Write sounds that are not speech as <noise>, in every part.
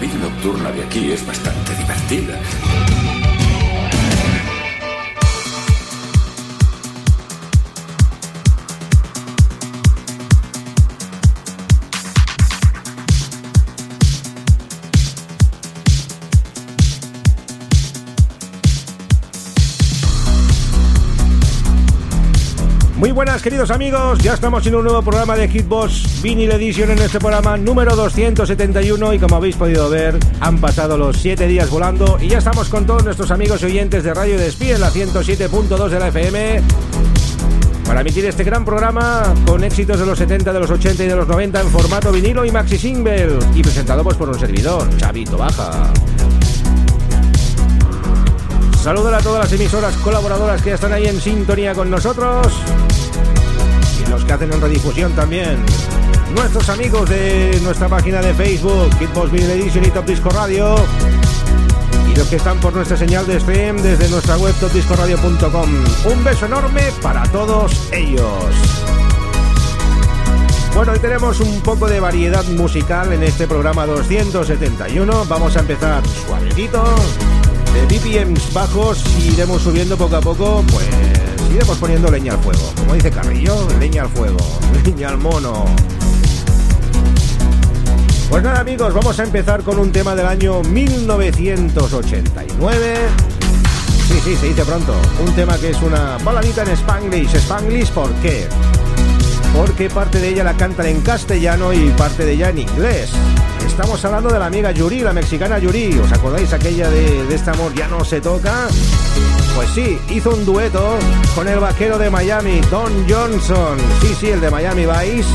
Vida nocturna de aquí es bastante divertida. Muy buenas queridos amigos, ya estamos en un nuevo programa de Hitbox Vinyl Edition en este programa número 271 y como habéis podido ver han pasado los 7 días volando y ya estamos con todos nuestros amigos y oyentes de Radio Despí en la 107.2 de la FM para emitir este gran programa con éxitos de los 70, de los 80 y de los 90 en formato vinilo y maxi single. Y presentado pues por un servidor, Chavito Baja. Saludos a todas las emisoras colaboradoras que están ahí en sintonía con nosotros los que hacen en redifusión también. Nuestros amigos de nuestra página de Facebook, Hitbox Vinyl Edition y Top Disco Radio. Y los que están por nuestra señal de stream desde nuestra web topdiscoradio.com. Un beso enorme para todos ellos. Bueno, hoy tenemos un poco de variedad musical en este programa 271. Vamos a empezar suavecito de BPMs bajos y iremos subiendo poco a poco, pues iremos poniendo leña al fuego. Como dice Carrillo, leña al fuego, <laughs> leña al mono. Pues nada amigos, vamos a empezar con un tema del año 1989. Sí, sí, se dice pronto. Un tema que es una baladita en Spanglish. Spanglish, ¿por qué? Porque parte de ella la cantan en castellano y parte de ella en inglés. Estamos hablando de la amiga Yuri, la mexicana Yuri. ¿Os acordáis aquella de, de este amor ya no se toca? Pues sí, hizo un dueto con el vaquero de Miami, Don Johnson. Sí, sí, el de Miami Vice.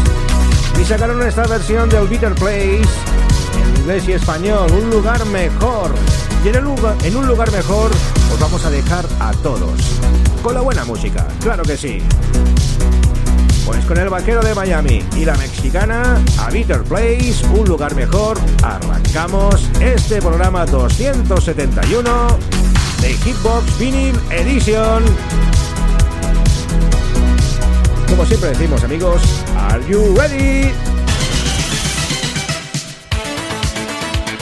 Y sacaron esta versión de Bitter Place en inglés y español, un lugar mejor. Y en, el lugar, en un lugar mejor os vamos a dejar a todos. Con la buena música, claro que sí. Pues con el vaquero de Miami y la mexicana A Bitter Place, un lugar mejor, arrancamos este programa 271 de Hitbox Vinyl Edition. Como siempre decimos amigos, ¿Are you ready?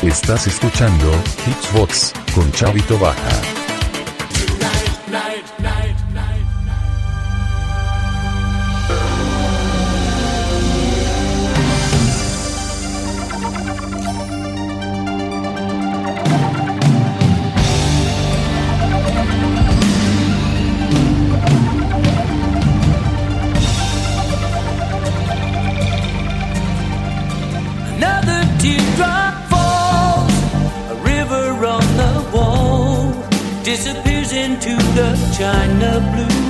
Estás escuchando Hitbox con Chavito Baja. Into the china blue.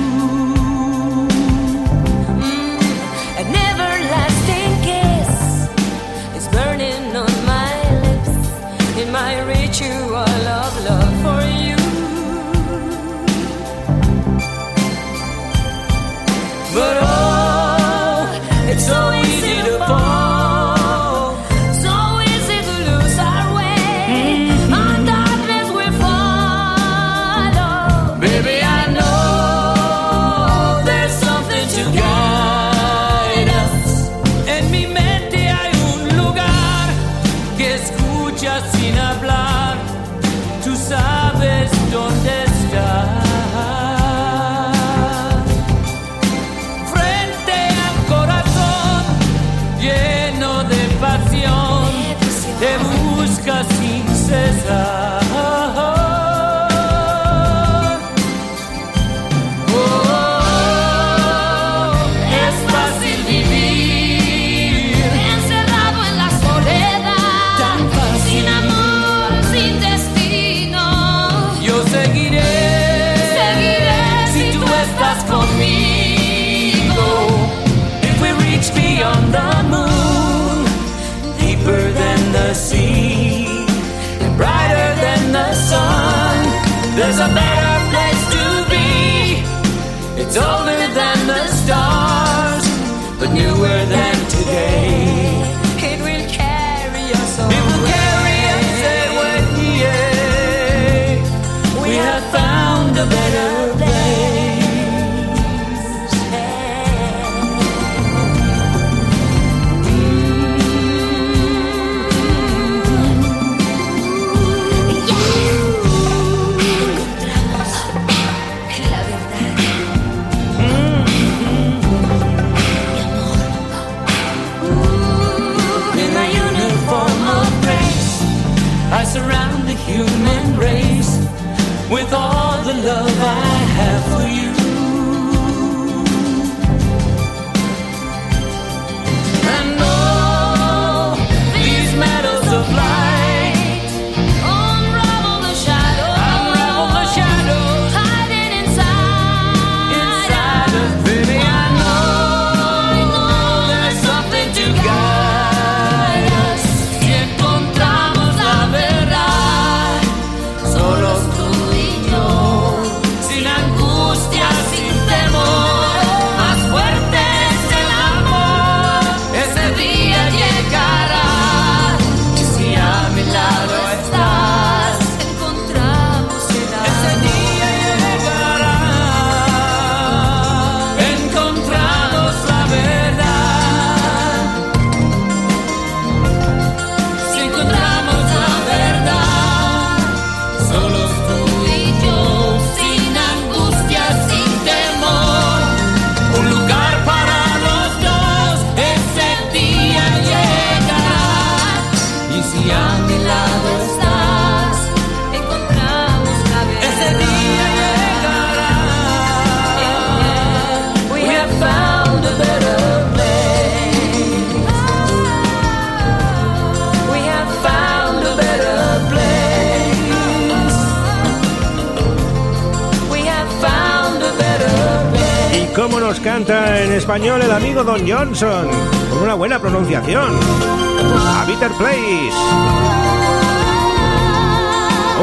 Johnson, con una buena pronunciación. A Place.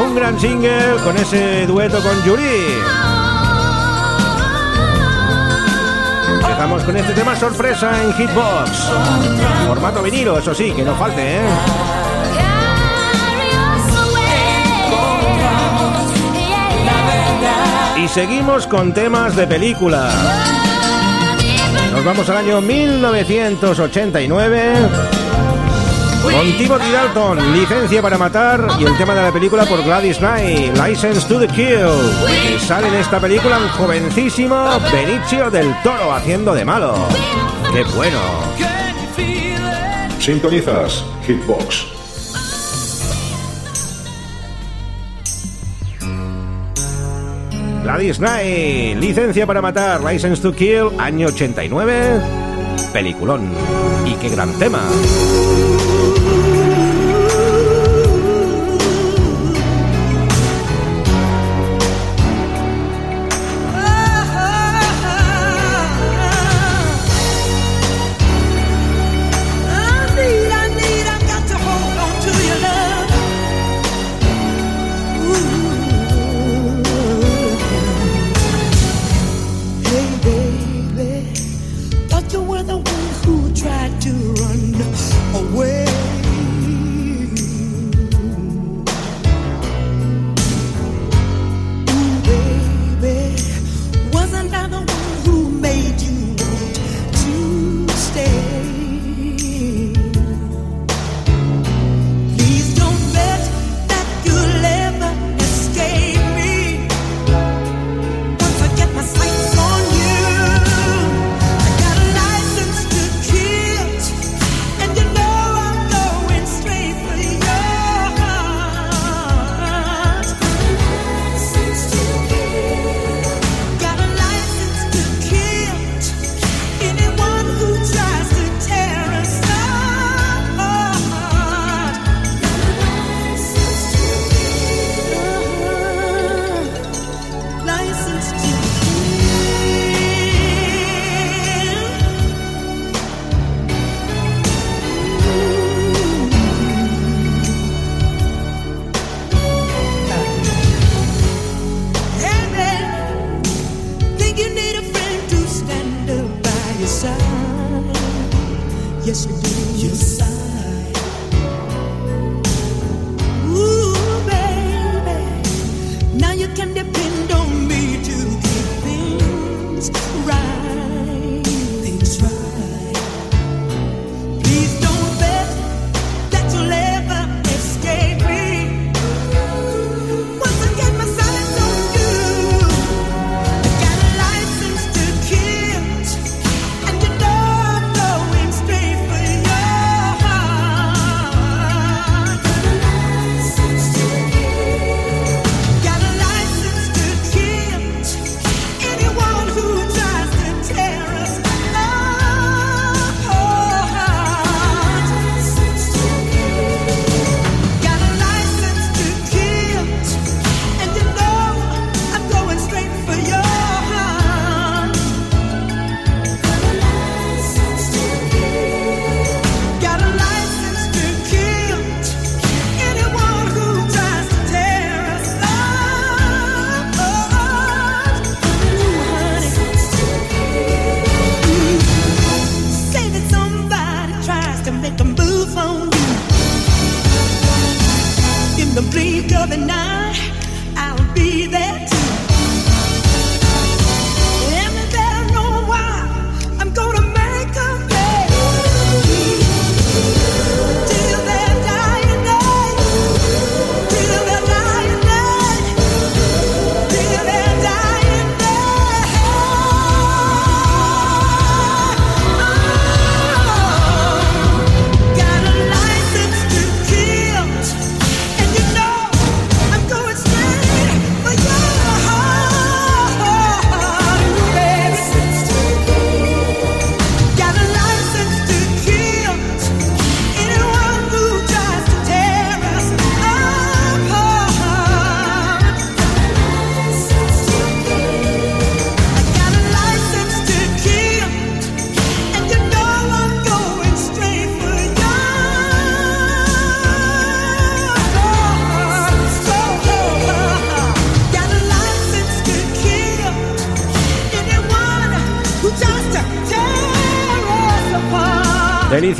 Un gran single con ese dueto con Yuri. Empezamos con este tema sorpresa en Hitbox. Formato vinilo, eso sí, que no falte, ¿eh? Y seguimos con temas de película. Vamos al año 1989. Con Timothy Dalton, Licencia para Matar y el tema de la película por Gladys Knight, License to the Kill. Y sale en esta película un jovencísimo Benicio del Toro haciendo de malo. ¡Qué bueno! Sintonizas Hitbox Gladys Knight, Licencia para Matar, License to Kill, año 89, peliculón. Y qué gran tema.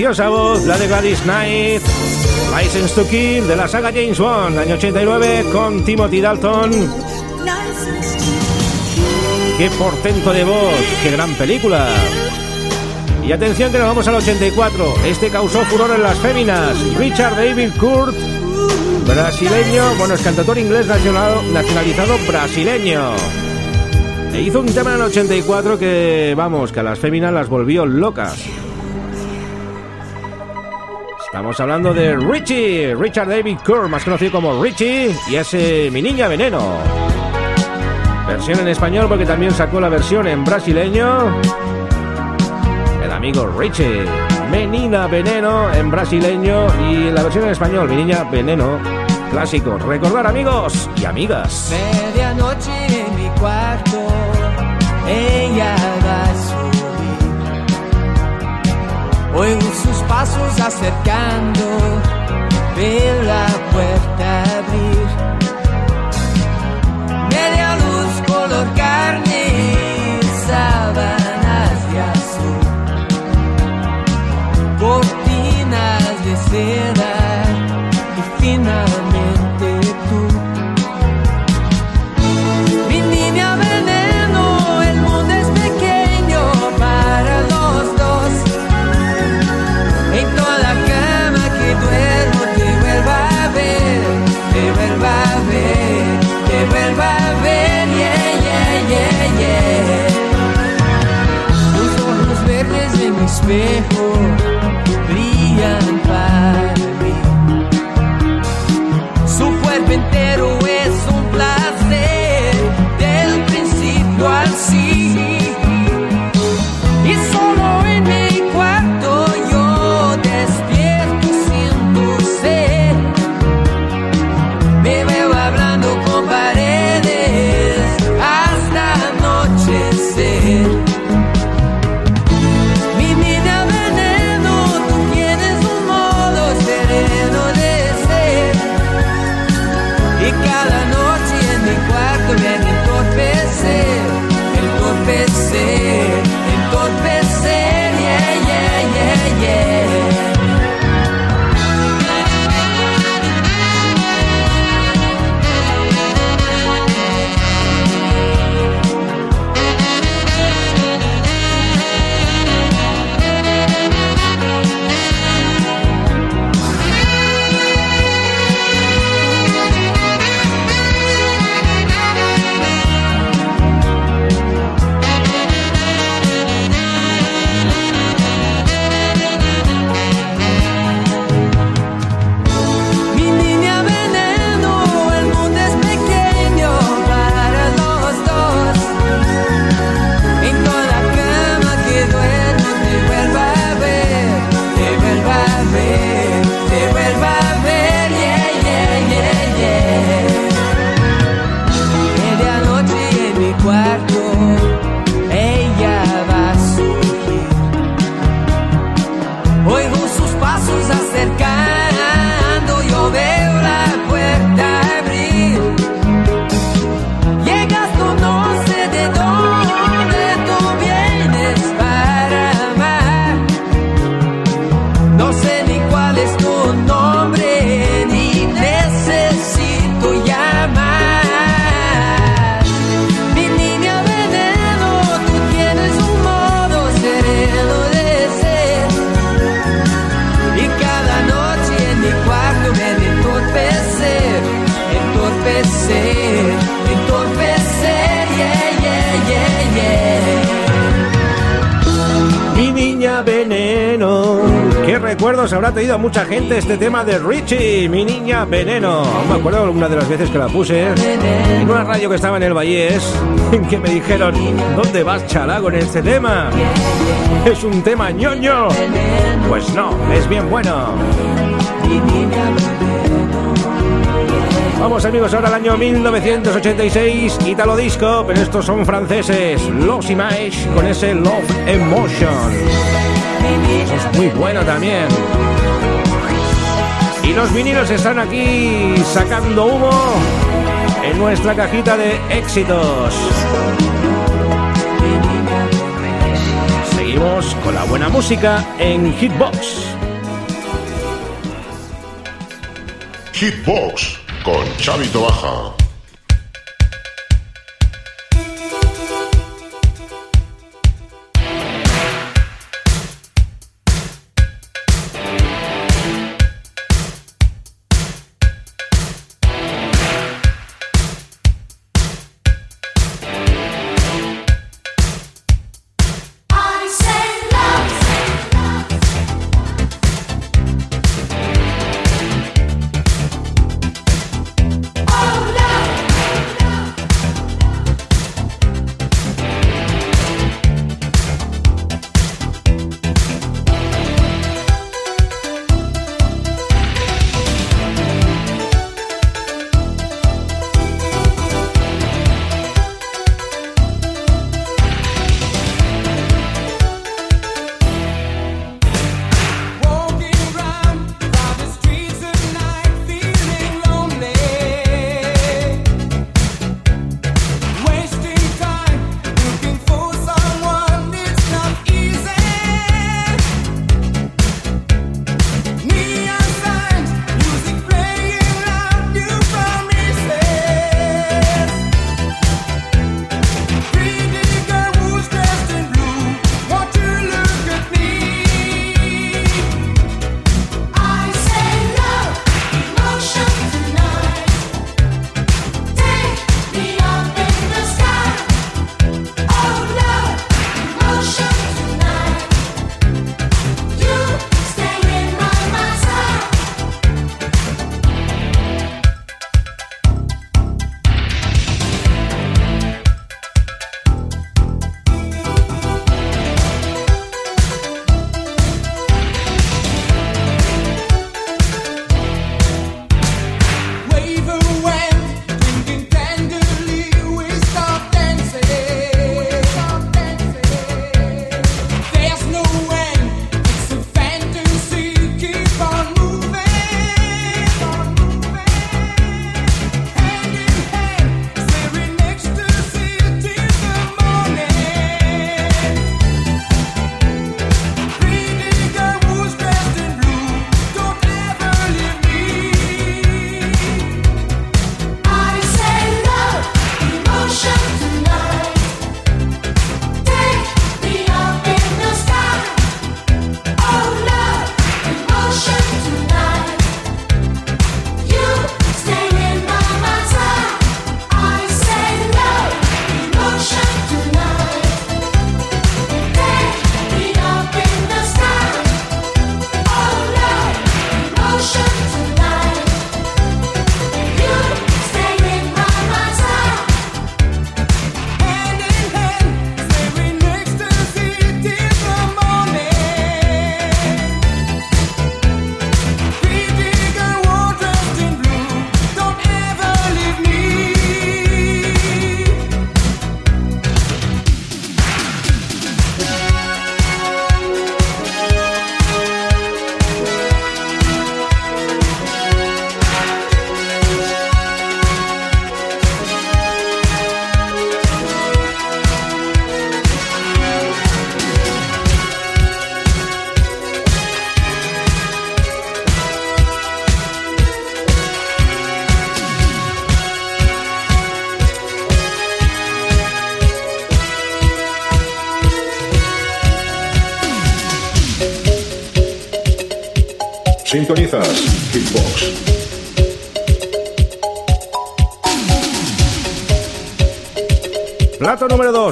Apart. Deliciosa voz, la de Gladys Knight. License to Kill de la saga James Bond, año 89, con Timothy Dalton. ¡Qué portento de voz! ¡Qué gran película! Y atención que nos vamos al 84. Este causó furor en las féminas. Richard David Kurt, brasileño, bueno, es cantautor inglés nacional- nacionalizado brasileño. E hizo un tema en el 84 que, vamos, que a las féminas las volvió locas. Estamos hablando de Richie, Richard David Kurt, más conocido como Richie, y ese Mi Niña Veneno. Versión en español porque también sacó la versión en brasileño. El amigo Richie. Menina Veneno en brasileño y la versión en español, Mi Niña Veneno. Clásico. Recordar amigos y amigas. Medianoche en mi cuarto, ella Oigo sus pasos acercando, veo la puerta abrir. Media luz color carne, sábanas de azul, cortinas de seda en ¿Qué recuerdos habrá tenido mucha gente este tema de Richie? Mi niña veneno. Me acuerdo alguna de las veces que la puse en una radio que estaba en el Vallés, en que me dijeron, ¿dónde vas chalago en este tema? ¿Es un tema ñoño? Pues no, es bien bueno. Vamos amigos, ahora al año 1986, Italo Disco, pero estos son franceses, Los Images, con ese Love Emotion. Es muy bueno también. Y los vinilos están aquí sacando humo en nuestra cajita de éxitos. Seguimos con la buena música en Hitbox. Hitbox con Chavito Baja.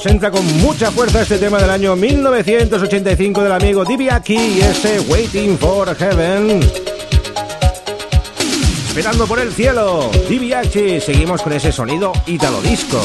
Plato número 2. Entra con mucha fuerza este tema del año 1985 del amigo Dibiaki y ese Waiting for Heaven. Esperando por el cielo. Dibiaki. Seguimos con ese sonido italo disco.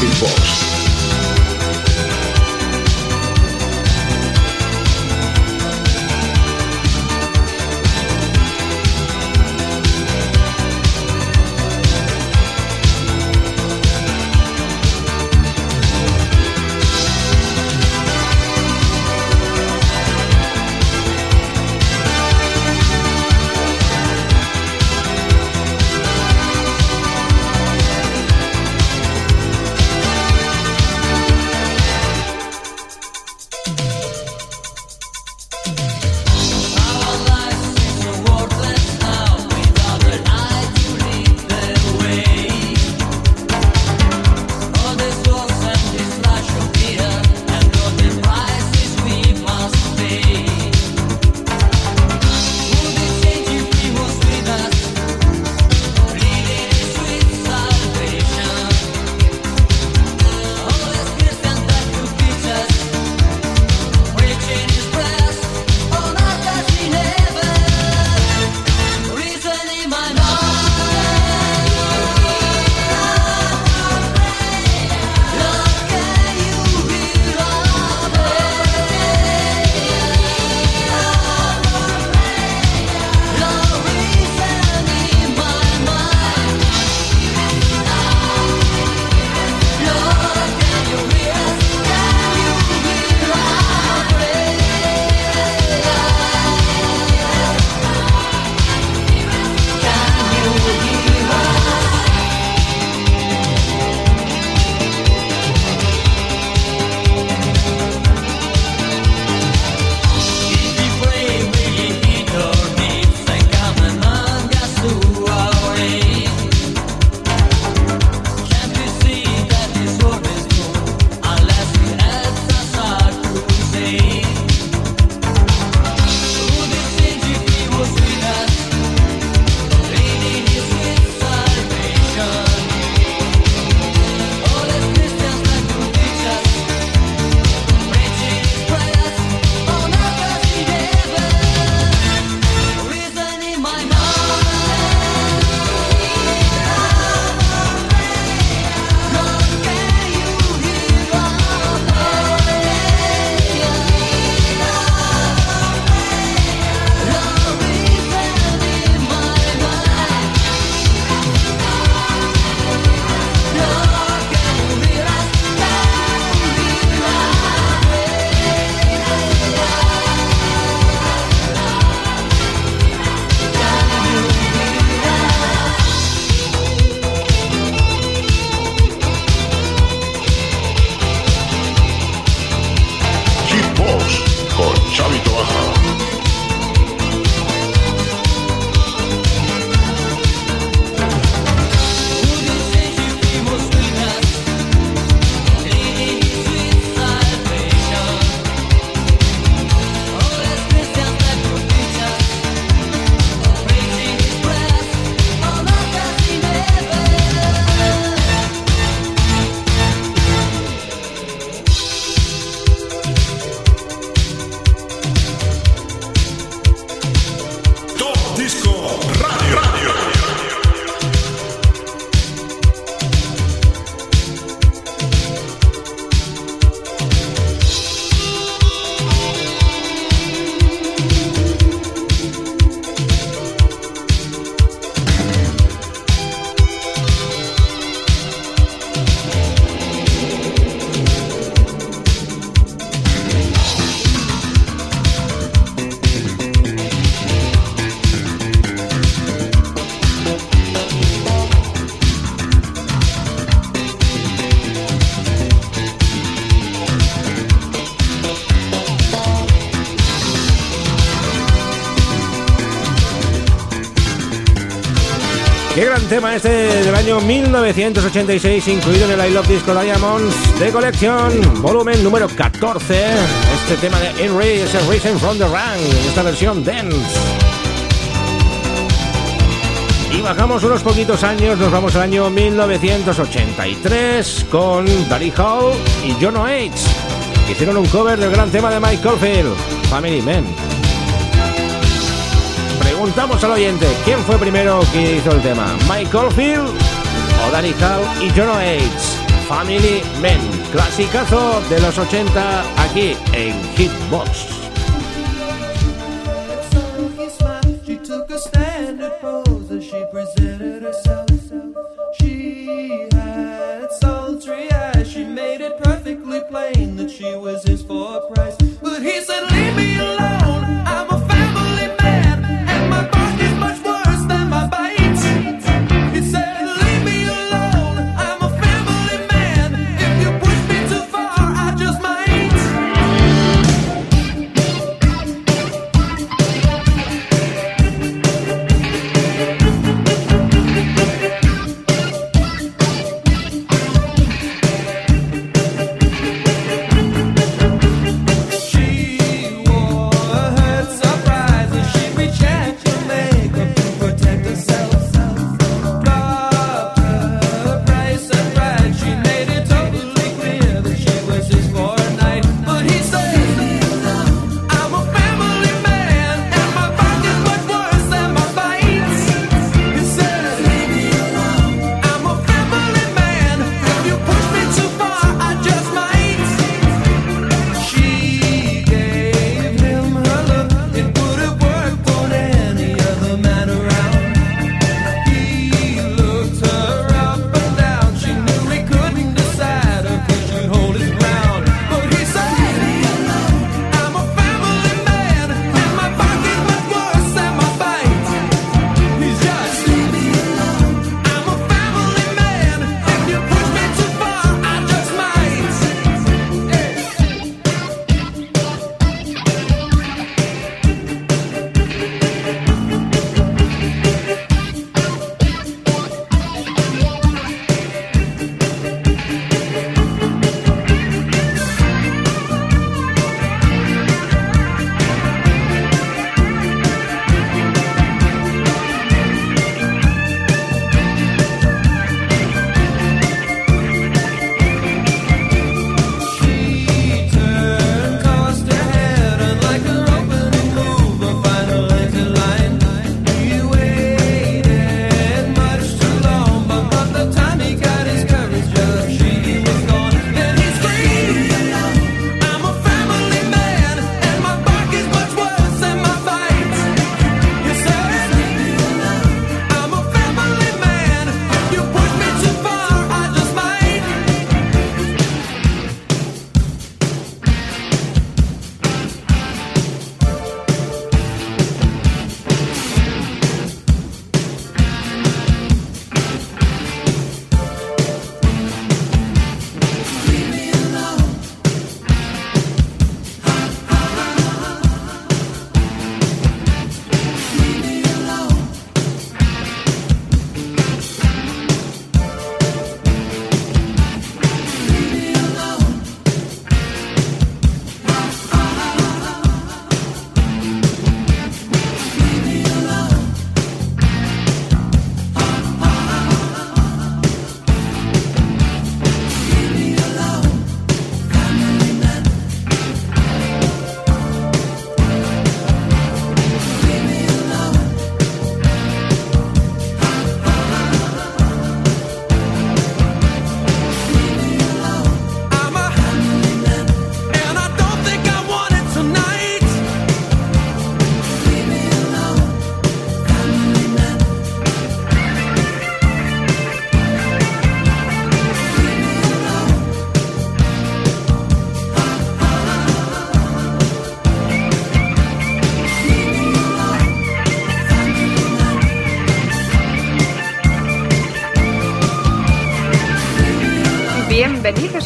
beatbox. tema este del año 1986 incluido en el I Love Disco Diamonds de colección, volumen número 14. Este tema de Henry es el Racing from the Rank, esta versión dance. Y bajamos unos poquitos años, nos vamos al año 1983 con Daddy Hall y John Oates. Hicieron un cover del gran tema de Mike Caulfield, Family Men preguntamos al oyente quién fue primero que hizo el tema, Michael Field o Danny Hall y John Oates. Family Men, clasicazo de los 80 aquí en Hitbox. she was his.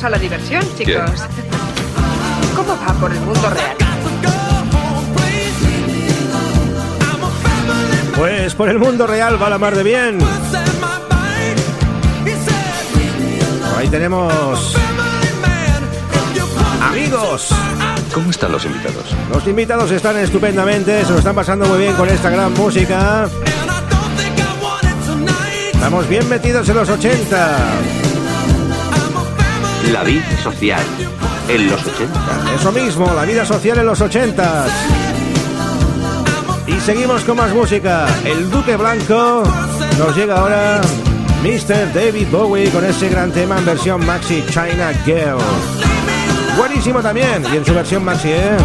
A la diversión, chicos. ¿Cómo va por el mundo real? Pues por el mundo real va la mar de bien. Ahí tenemos amigos. ¿Cómo están los invitados? Los invitados están estupendamente, se lo están pasando muy bien con esta gran música. Estamos bien metidos en los 80. La vida social en los 80. Eso mismo, la vida social en los 80. Y seguimos con más música. El Duque Blanco nos llega ahora Mr. David Bowie con ese gran tema en versión maxi China Girl. Buenísimo también, y en su versión maxi, ¿eh?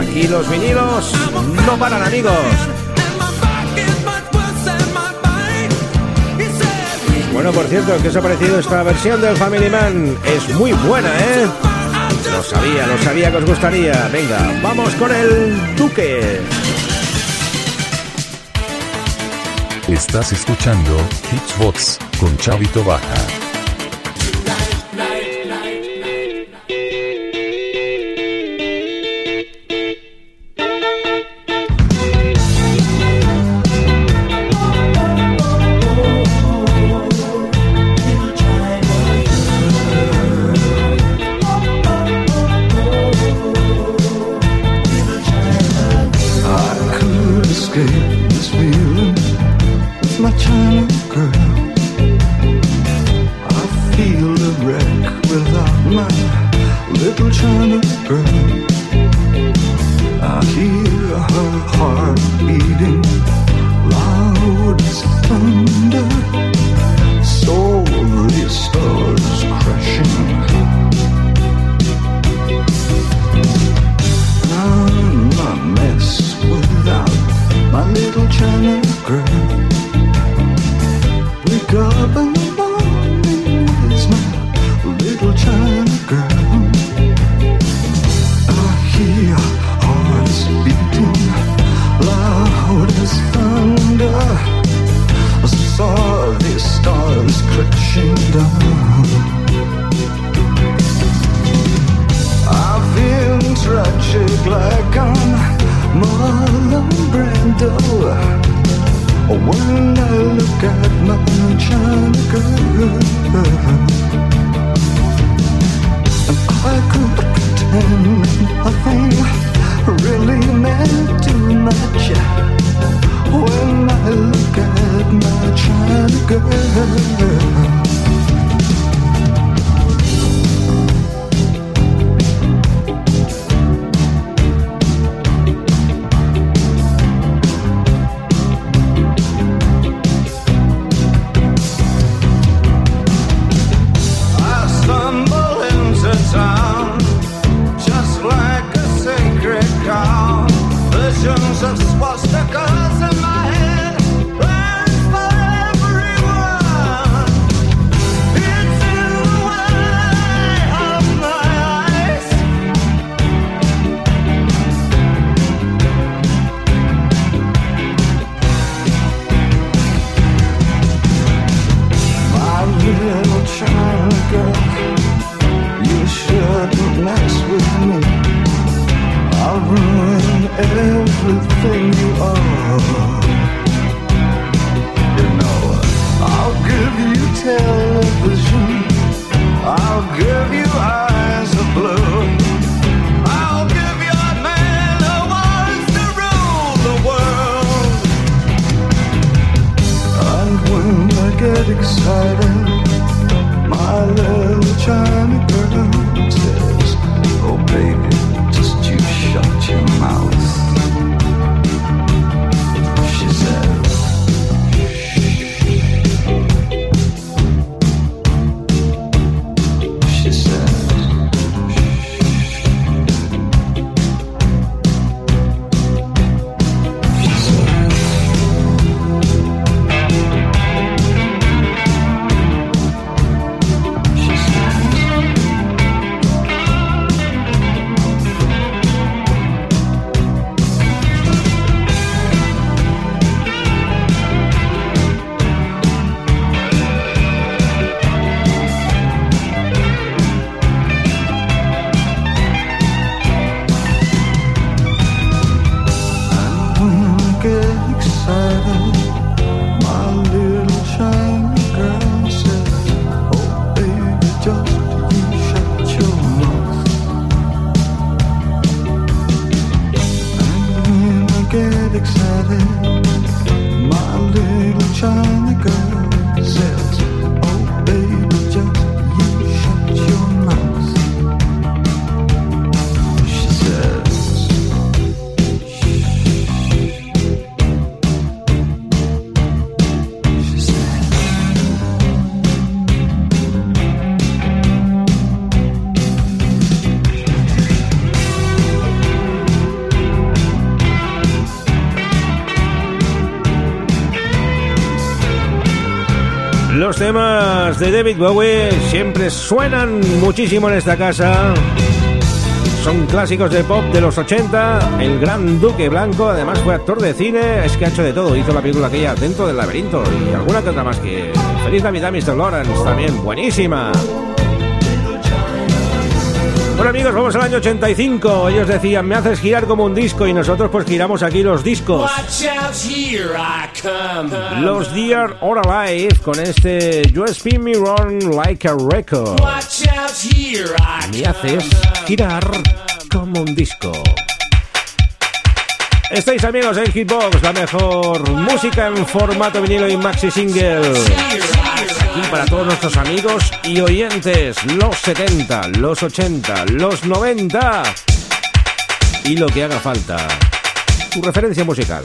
Aquí los vinilos no paran, amigos. Bueno, por cierto, ¿qué os ha parecido esta versión del Family Man? Es muy buena, ¿eh? Lo sabía, lo sabía que os gustaría. Venga, vamos con el Duque. Estás escuchando Hitsbox con Chavito Baja. China girl. I feel a wreck without my little China girl. I hear her heart beating loud as thunder. Slowly stars When I look at my China girl, and I could pretend nothing really meant too much. When I look at my China girl. De David Bowie siempre suenan muchísimo en esta casa. Son clásicos de pop de los 80. El gran Duque Blanco, además fue actor de cine, es que ha hecho de todo. Hizo la película aquella Dentro del laberinto y alguna que otra más que... Feliz Navidad, Mr. Lawrence, también buenísima. Bueno amigos, vamos al año 85. Ellos decían, me haces girar como un disco y nosotros pues giramos aquí los discos. Los Dear or Alive con este You Spin Me Wrong Like a Record. Me haces girar como un disco. Estáis amigos en Hitbox, la mejor música en formato vinilo y maxi single. Aquí para todos nuestros amigos y oyentes, los 70, los 80, los 90 y lo que haga falta. Tu referencia musical.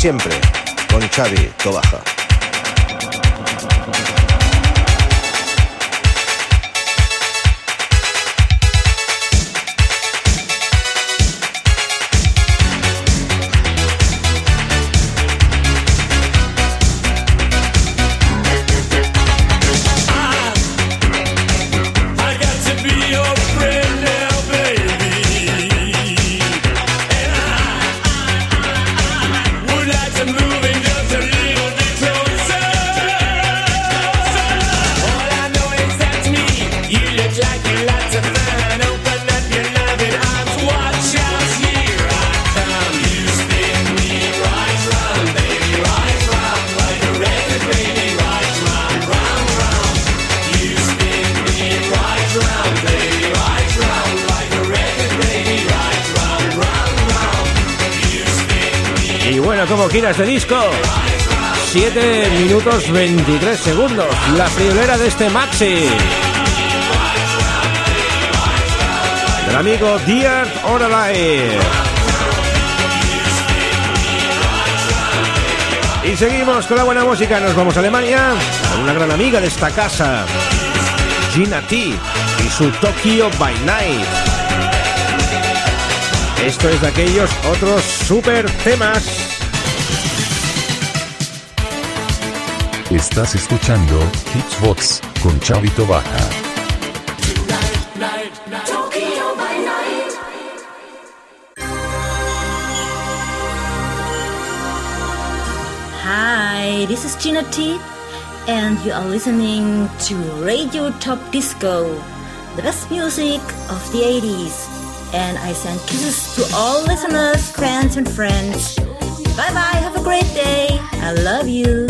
siempre, con Xavi Tobaja. de este disco. 7 minutos 23 segundos. La friolera de este maxi. Del amigo Dear or Y seguimos con la buena música. Nos vamos a Alemania con una gran amiga de esta casa, Gina T. Y su Tokyo by Night. Esto es de aquellos otros super temas. Estás escuchando Hitsbox con Chavito Baja. Hi, this is Gina T, and you are listening to Radio Top Disco, the best music of the 80s. And I send kisses to all listeners, fans, and friends. Bye bye, have a great day. I love you.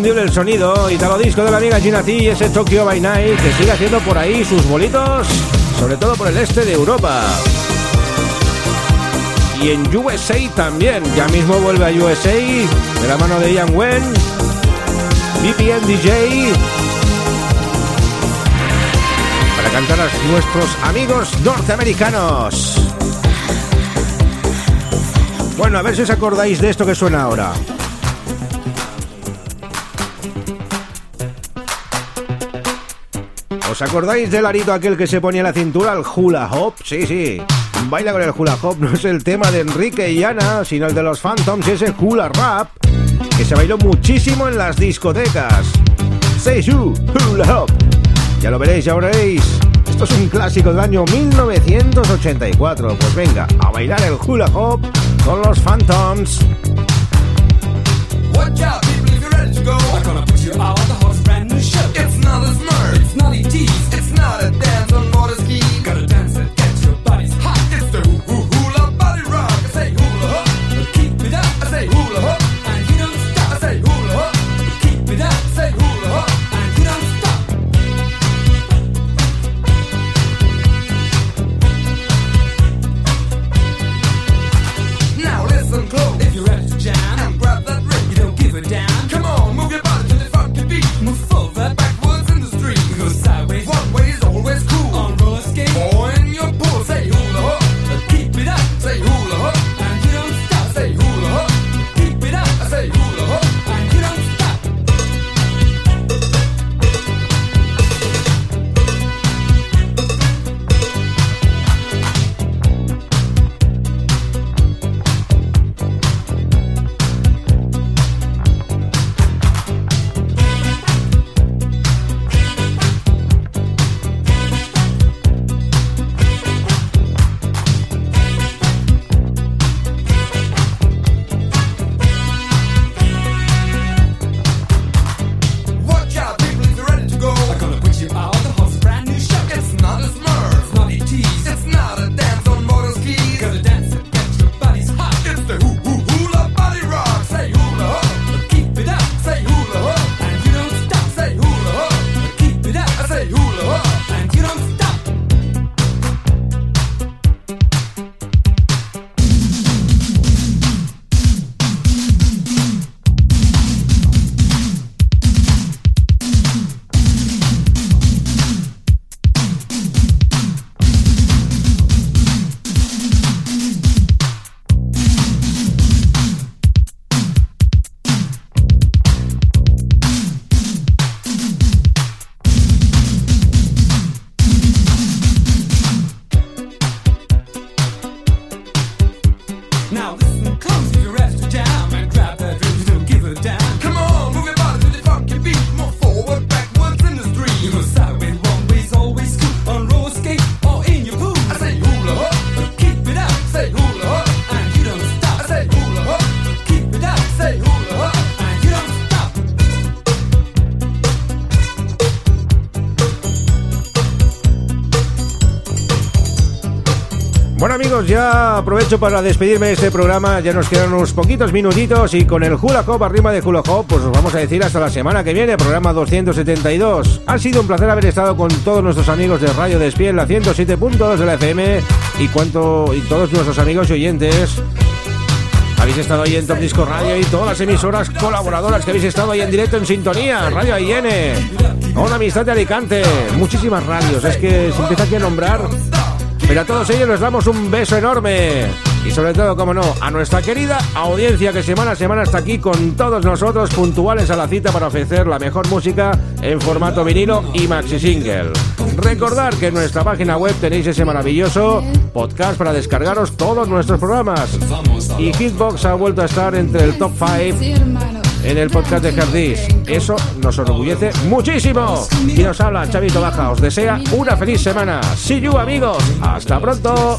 Inconfundible el sonido, italo disco de la amiga Gina T y ese Tokyo by Night que sigue haciendo por ahí sus bolitos, sobre todo por el este de Europa. Y en USA también, ya mismo vuelve a USA de la mano de Ian Wen, VPN DJ, para cantar a nuestros amigos norteamericanos. Bueno, a ver si os acordáis de esto que suena ahora. ¿Os acordáis del arito aquel que se ponía en la cintura, el hula hop? Sí, sí. Baila con el hula hop no es el tema de Enrique y Ana, sino el de los Phantoms y ese hula rap que se bailó muchísimo en las discotecas. Say you, hula hop. Ya lo veréis, ya lo veréis. Esto es un clásico del año 1984. Pues venga, a bailar el hula hop con los Phantoms. Watch out, people, if you're ready to go. I'm gonna put you out the horse, brand new show. It's not a smurf, it's not a tease, it's not a dance on motor ski. Gotta dance aprovecho para despedirme de este programa, ya nos quedan unos poquitos minutitos y con el Hula Hop arriba de Hula Hop, pues os vamos a decir hasta la semana que viene, programa 272. Ha sido un placer haber estado con todos nuestros amigos de Radio Despiel, la 107.2 de la FM y, cuanto, y todos nuestros amigos y oyentes. Habéis estado ahí en Top Disco Radio y todas las emisoras colaboradoras que habéis estado ahí en directo en sintonía, Radio AIN, Una Amistad de Alicante, muchísimas radios, es que se empieza aquí a nombrar pero a todos ellos les damos un beso enorme. Y sobre todo, como no, a nuestra querida audiencia que semana a semana está aquí con todos nosotros, puntuales a la cita para ofrecer la mejor música en formato vinilo y maxi single. Recordar que en nuestra página web tenéis ese maravilloso podcast para descargaros todos nuestros programas. Y Hitbox ha vuelto a estar entre el top 5 en el podcast de Jardís. Eso nos enorgullece muchísimo. Y nos habla Chavito Baja. Os desea una feliz semana. See you, amigos. Hasta pronto.